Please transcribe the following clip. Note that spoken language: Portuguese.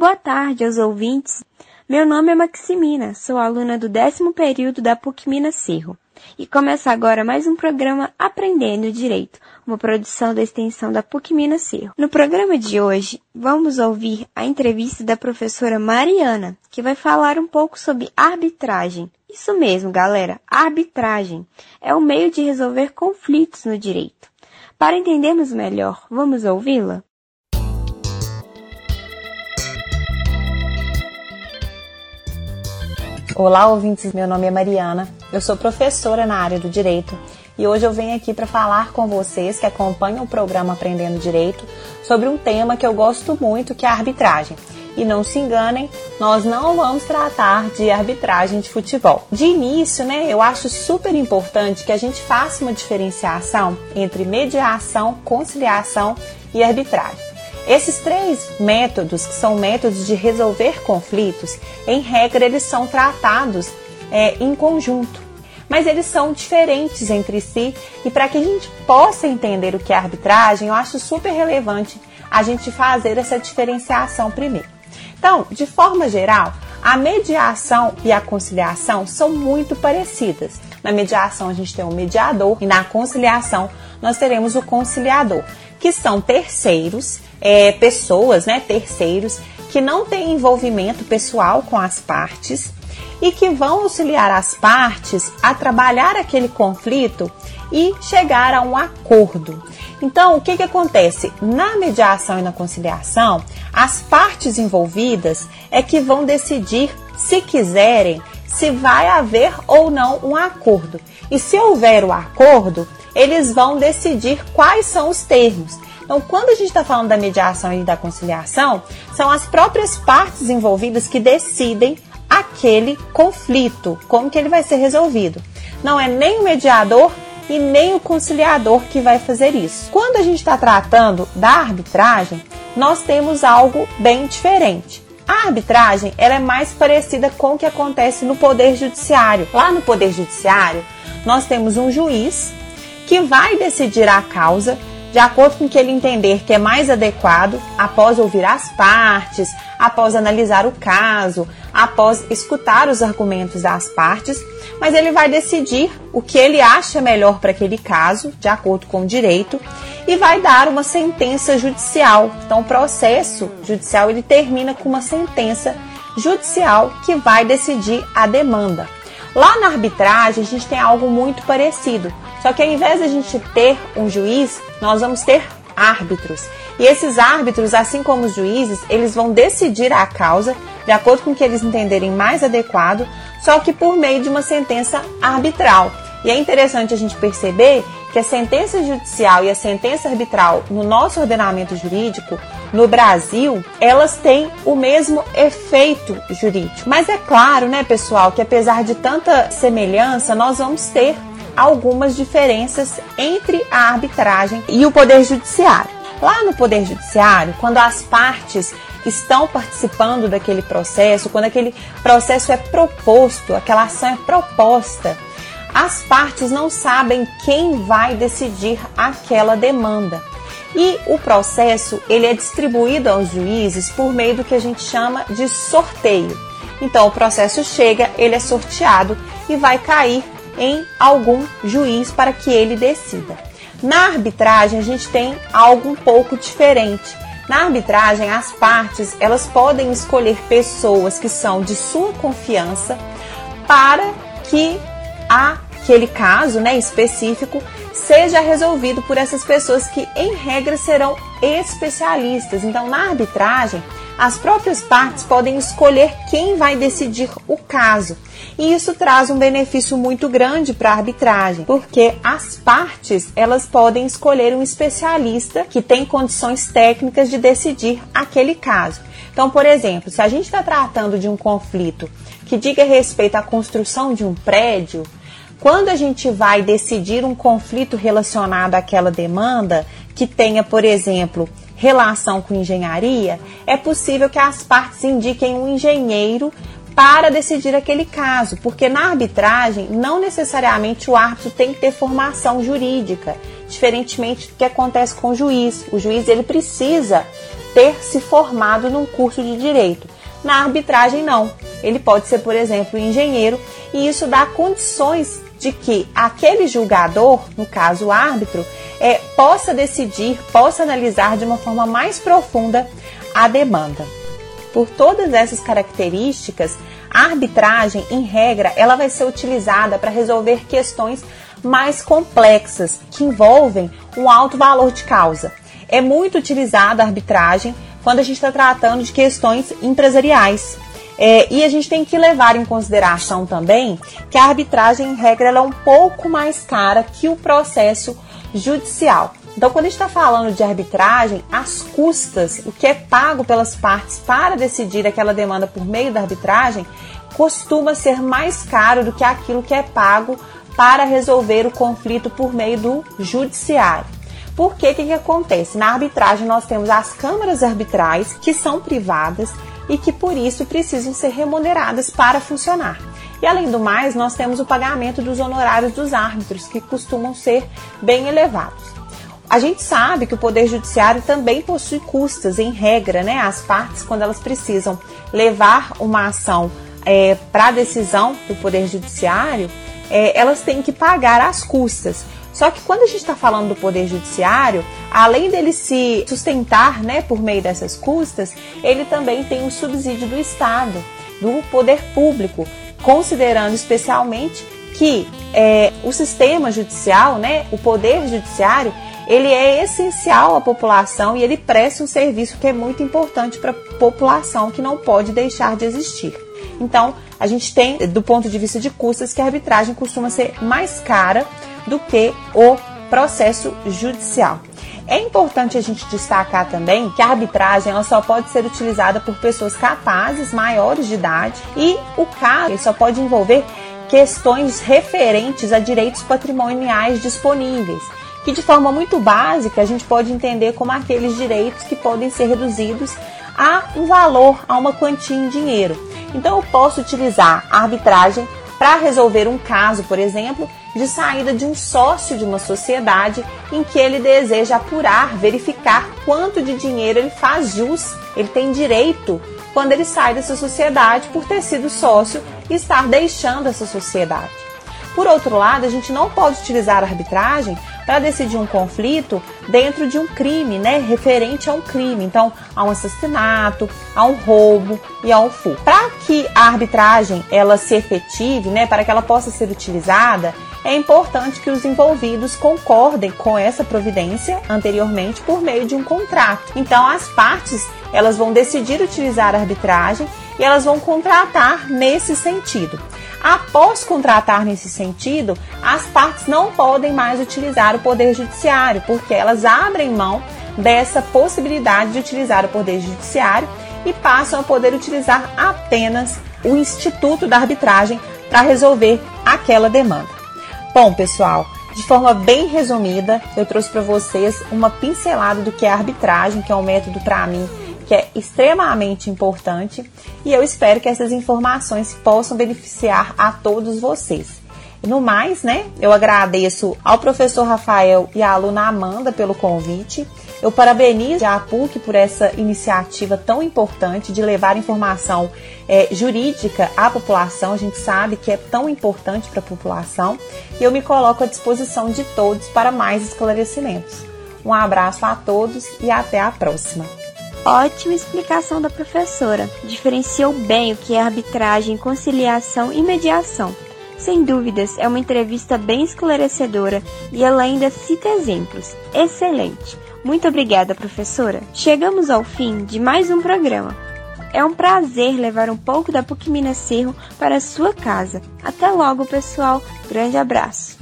Boa tarde aos ouvintes. Meu nome é Maximina, sou aluna do décimo período da PUC Minas Cerro. E começa agora mais um programa Aprendendo Direito, uma produção da extensão da PUC Minas Cerro. No programa de hoje, vamos ouvir a entrevista da professora Mariana, que vai falar um pouco sobre arbitragem. Isso mesmo, galera, arbitragem é o meio de resolver conflitos no direito. Para entendermos melhor, vamos ouvi-la? Olá, ouvintes. Meu nome é Mariana. Eu sou professora na área do direito e hoje eu venho aqui para falar com vocês que acompanham o programa Aprendendo Direito sobre um tema que eu gosto muito, que é a arbitragem. E não se enganem, nós não vamos tratar de arbitragem de futebol. De início, né, eu acho super importante que a gente faça uma diferenciação entre mediação, conciliação e arbitragem. Esses três métodos, que são métodos de resolver conflitos, em regra eles são tratados é, em conjunto, mas eles são diferentes entre si e para que a gente possa entender o que é arbitragem, eu acho super relevante a gente fazer essa diferenciação primeiro. Então, de forma geral, a mediação e a conciliação são muito parecidas. Na mediação a gente tem o mediador e na conciliação nós teremos o conciliador, que são terceiros é, pessoas, né, terceiros, que não têm envolvimento pessoal com as partes e que vão auxiliar as partes a trabalhar aquele conflito e chegar a um acordo. Então, o que, que acontece? Na mediação e na conciliação, as partes envolvidas é que vão decidir, se quiserem, se vai haver ou não um acordo. E se houver o acordo, eles vão decidir quais são os termos. Então, quando a gente está falando da mediação e da conciliação, são as próprias partes envolvidas que decidem aquele conflito, como que ele vai ser resolvido. Não é nem o mediador e nem o conciliador que vai fazer isso. Quando a gente está tratando da arbitragem, nós temos algo bem diferente. A arbitragem ela é mais parecida com o que acontece no Poder Judiciário. Lá no Poder Judiciário, nós temos um juiz que vai decidir a causa de acordo com o que ele entender que é mais adequado, após ouvir as partes, após analisar o caso, após escutar os argumentos das partes, mas ele vai decidir o que ele acha melhor para aquele caso, de acordo com o direito, e vai dar uma sentença judicial. Então, o processo judicial ele termina com uma sentença judicial que vai decidir a demanda. Lá na arbitragem, a gente tem algo muito parecido. Só que ao invés de a gente ter um juiz, nós vamos ter árbitros. E esses árbitros, assim como os juízes, eles vão decidir a causa de acordo com o que eles entenderem mais adequado, só que por meio de uma sentença arbitral. E é interessante a gente perceber que a sentença judicial e a sentença arbitral no nosso ordenamento jurídico, no Brasil, elas têm o mesmo efeito jurídico. Mas é claro, né, pessoal, que apesar de tanta semelhança, nós vamos ter algumas diferenças entre a arbitragem e o Poder Judiciário. Lá no Poder Judiciário, quando as partes estão participando daquele processo, quando aquele processo é proposto, aquela ação é proposta, as partes não sabem quem vai decidir aquela demanda. E o processo ele é distribuído aos juízes por meio do que a gente chama de sorteio. Então o processo chega, ele é sorteado e vai cair em algum juiz para que ele decida. Na arbitragem, a gente tem algo um pouco diferente. Na arbitragem, as partes elas podem escolher pessoas que são de sua confiança para que aquele caso né, específico seja resolvido por essas pessoas que, em regra, serão especialistas. Então, na arbitragem, as próprias partes podem escolher quem vai decidir o caso. E isso traz um benefício muito grande para a arbitragem, porque as partes elas podem escolher um especialista que tem condições técnicas de decidir aquele caso. Então, por exemplo, se a gente está tratando de um conflito que diga respeito à construção de um prédio, quando a gente vai decidir um conflito relacionado àquela demanda, que tenha, por exemplo, relação com engenharia, é possível que as partes indiquem um engenheiro para decidir aquele caso, porque na arbitragem não necessariamente o árbitro tem que ter formação jurídica, diferentemente do que acontece com o juiz. O juiz ele precisa ter se formado num curso de direito. Na arbitragem, não. Ele pode ser, por exemplo, engenheiro, e isso dá condições de que aquele julgador, no caso o árbitro, é, possa decidir, possa analisar de uma forma mais profunda a demanda. Por todas essas características, a arbitragem, em regra, ela vai ser utilizada para resolver questões mais complexas, que envolvem um alto valor de causa. É muito utilizada a arbitragem quando a gente está tratando de questões empresariais. É, e a gente tem que levar em consideração também que a arbitragem, em regra, é um pouco mais cara que o processo judicial. Então, quando a gente está falando de arbitragem, as custas, o que é pago pelas partes para decidir aquela demanda por meio da arbitragem, costuma ser mais caro do que aquilo que é pago para resolver o conflito por meio do judiciário. Por que que, que acontece? Na arbitragem nós temos as câmaras arbitrais que são privadas e que por isso precisam ser remuneradas para funcionar. E além do mais, nós temos o pagamento dos honorários dos árbitros, que costumam ser bem elevados. A gente sabe que o Poder Judiciário também possui custas, em regra, né? As partes, quando elas precisam levar uma ação é, para decisão do Poder Judiciário, é, elas têm que pagar as custas. Só que quando a gente está falando do Poder Judiciário, além dele se sustentar né, por meio dessas custas, ele também tem o subsídio do Estado, do poder público, considerando especialmente que é, o sistema judicial, né, o Poder Judiciário, ele é essencial à população e ele presta um serviço que é muito importante para a população, que não pode deixar de existir. Então, a gente tem, do ponto de vista de custas, que a arbitragem costuma ser mais cara do que o processo judicial. É importante a gente destacar também que a arbitragem ela só pode ser utilizada por pessoas capazes, maiores de idade, e o caso só pode envolver questões referentes a direitos patrimoniais disponíveis, que de forma muito básica a gente pode entender como aqueles direitos que podem ser reduzidos a um valor, a uma quantia em dinheiro. Então eu posso utilizar a arbitragem para resolver um caso, por exemplo, de saída de um sócio de uma sociedade em que ele deseja apurar, verificar quanto de dinheiro ele faz jus, ele tem direito quando ele sai dessa sociedade por ter sido sócio e estar deixando essa sociedade. Por outro lado, a gente não pode utilizar a arbitragem para decidir um conflito dentro de um crime, né, referente a um crime. Então, a um assassinato, a um roubo e a um furto. Para que a arbitragem ela se efetive, né, para que ela possa ser utilizada, é importante que os envolvidos concordem com essa providência anteriormente por meio de um contrato. Então, as partes elas vão decidir utilizar a arbitragem e elas vão contratar nesse sentido. Após contratar nesse sentido, as partes não podem mais utilizar o Poder Judiciário, porque elas abrem mão dessa possibilidade de utilizar o Poder Judiciário e passam a poder utilizar apenas o Instituto da Arbitragem para resolver aquela demanda. Bom, pessoal, de forma bem resumida, eu trouxe para vocês uma pincelada do que é arbitragem, que é um método para mim que é extremamente importante e eu espero que essas informações possam beneficiar a todos vocês. No mais, né, eu agradeço ao professor Rafael e à aluna Amanda pelo convite. Eu parabenizo a PUC por essa iniciativa tão importante de levar informação é, jurídica à população. A gente sabe que é tão importante para a população e eu me coloco à disposição de todos para mais esclarecimentos. Um abraço a todos e até a próxima. Ótima explicação da professora. Diferenciou bem o que é arbitragem, conciliação e mediação. Sem dúvidas, é uma entrevista bem esclarecedora e ela ainda cita exemplos. Excelente! Muito obrigada, professora. Chegamos ao fim de mais um programa. É um prazer levar um pouco da PUC Minas Cerro para a sua casa. Até logo, pessoal. Grande abraço.